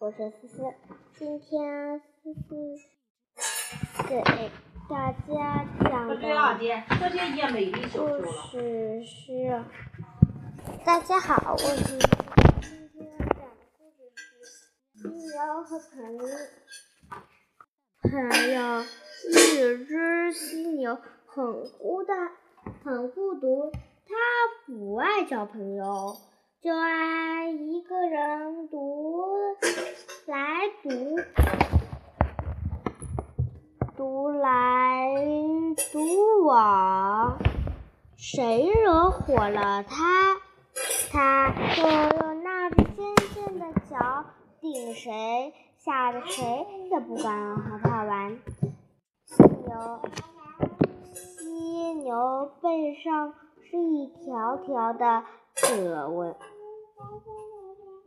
我是思思，今天思思给大家讲的故事是：大家好，我是今天讲的故事是犀牛和朋友。朋友，一只犀牛很孤单，很孤独，它不爱交朋友。就爱一个人独独来独往，谁惹火了他，他就用那只尖尖的角顶谁，吓得谁也不敢和他玩。犀牛，犀牛背上是一条条的。褶纹，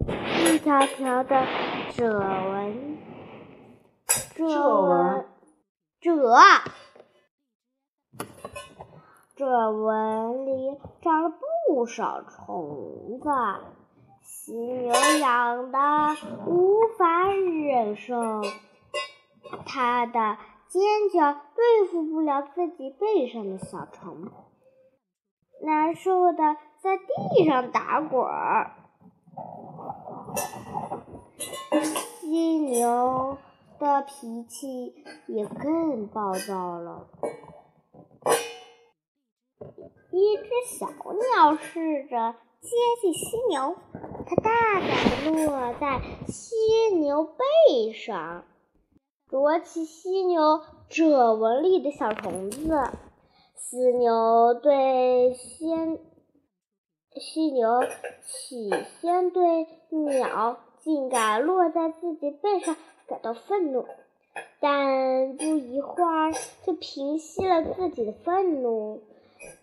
一条条的褶纹，褶纹，褶，褶纹里长了不少虫子，犀牛痒的无法忍受，它的尖角对付不了自己背上的小虫，难受的。在地上打滚儿，犀牛的脾气也更暴躁了。一只小鸟试着接近犀牛，它大胆地落在犀牛背上，啄起犀牛褶纹里的小虫子。犀牛对先。犀牛起先对鸟竟敢落在自己背上感到愤怒，但不一会儿就平息了自己的愤怒，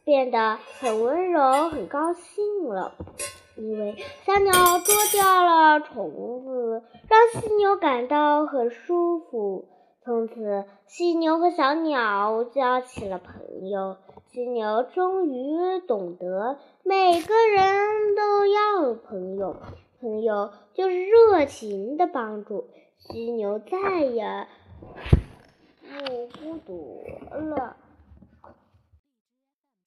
变得很温柔、很高兴了。因为小鸟捉掉了虫子，让犀牛感到很舒服。从此，犀牛和小鸟交起了朋友。犀牛终于懂得，每个人都要朋友，朋友就是热情的帮助。犀牛再也不孤独了。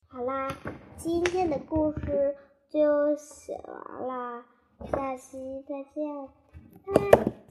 好啦，今天的故事就写完啦，下期再见，拜拜。